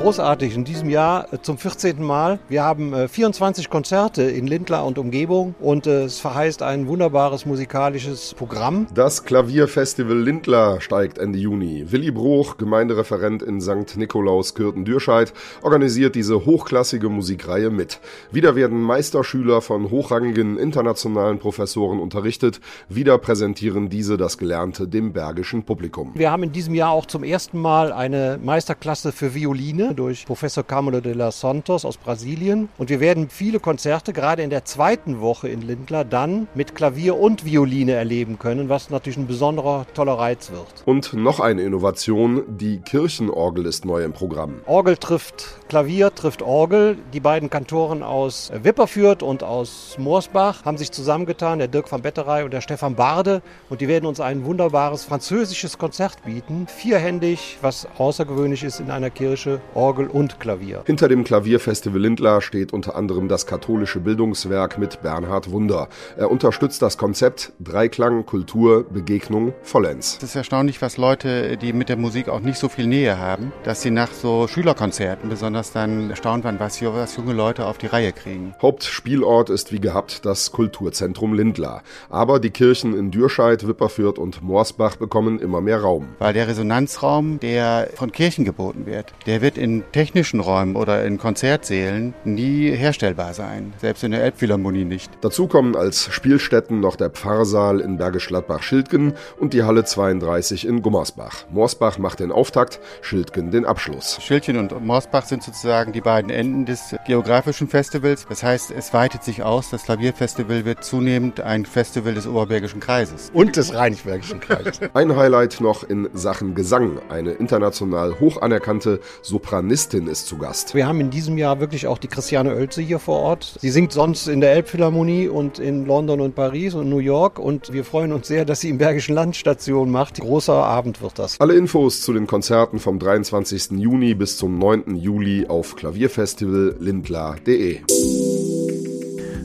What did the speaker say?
großartig in diesem Jahr äh, zum 14. Mal. Wir haben 24 äh, Konzerte in Lindlar und Umgebung und äh, es verheißt ein wunderbares musikalisches Programm. Das Klavierfestival Lindlar steigt Ende Juni. Willi Bruch, Gemeindereferent in St. Nikolaus Kürten-Dürscheid, organisiert diese hochklassige Musikreihe mit. Wieder werden Meisterschüler von hochrangigen internationalen Professoren unterrichtet. Wieder präsentieren diese das Gelernte dem bergischen Publikum. Wir haben in diesem Jahr auch zum ersten Mal eine Meisterklasse für Violine durch Professor Camilo de los Santos aus Brasilien. Und wir werden viele Konzerte gerade in der zweiten Woche in Lindlar dann mit Klavier und Violine erleben können, was natürlich ein besonderer toller Reiz wird. Und noch eine Innovation, die Kirchenorgel ist neu im Programm. Orgel trifft Klavier, trifft Orgel. Die beiden Kantoren aus Wipperfürth und aus Moorsbach haben sich zusammengetan, der Dirk van Betterey und der Stefan Barde. Und die werden uns ein wunderbares französisches Konzert bieten. Vierhändig, was außergewöhnlich ist in einer Kirche. Orgel und Klavier. Hinter dem Klavierfestival Lindlar steht unter anderem das katholische Bildungswerk mit Bernhard Wunder. Er unterstützt das Konzept Dreiklang, Kultur, Begegnung, vollends. Es ist erstaunlich, was Leute, die mit der Musik auch nicht so viel Nähe haben, dass sie nach so Schülerkonzerten besonders dann erstaunt waren, was, was junge Leute auf die Reihe kriegen. Hauptspielort ist wie gehabt das Kulturzentrum Lindlar. Aber die Kirchen in Dürscheid, Wipperfürth und Morsbach bekommen immer mehr Raum. Weil der Resonanzraum, der von Kirchen geboten wird, der wird in in technischen Räumen oder in Konzertsälen nie herstellbar sein, selbst in der Elbphilharmonie nicht. Dazu kommen als Spielstätten noch der Pfarrsaal in Bergisch Gladbach-Schildgen und die Halle 32 in Gummersbach. Morsbach macht den Auftakt, Schildgen den Abschluss. Schildchen und Morsbach sind sozusagen die beiden Enden des geografischen Festivals. Das heißt, es weitet sich aus. Das Klavierfestival wird zunehmend ein Festival des Oberbergischen Kreises. Und des Rheinbergischen Kreises. ein Highlight noch in Sachen Gesang. Eine international hoch anerkannte Sopran Sopranistin ist zu Gast. Wir haben in diesem Jahr wirklich auch die Christiane Oelze hier vor Ort. Sie singt sonst in der Elbphilharmonie und in London und Paris und New York und wir freuen uns sehr, dass sie im Bergischen Land Station macht. Großer Abend wird das. Alle Infos zu den Konzerten vom 23. Juni bis zum 9. Juli auf klavierfestival-lindlar.de.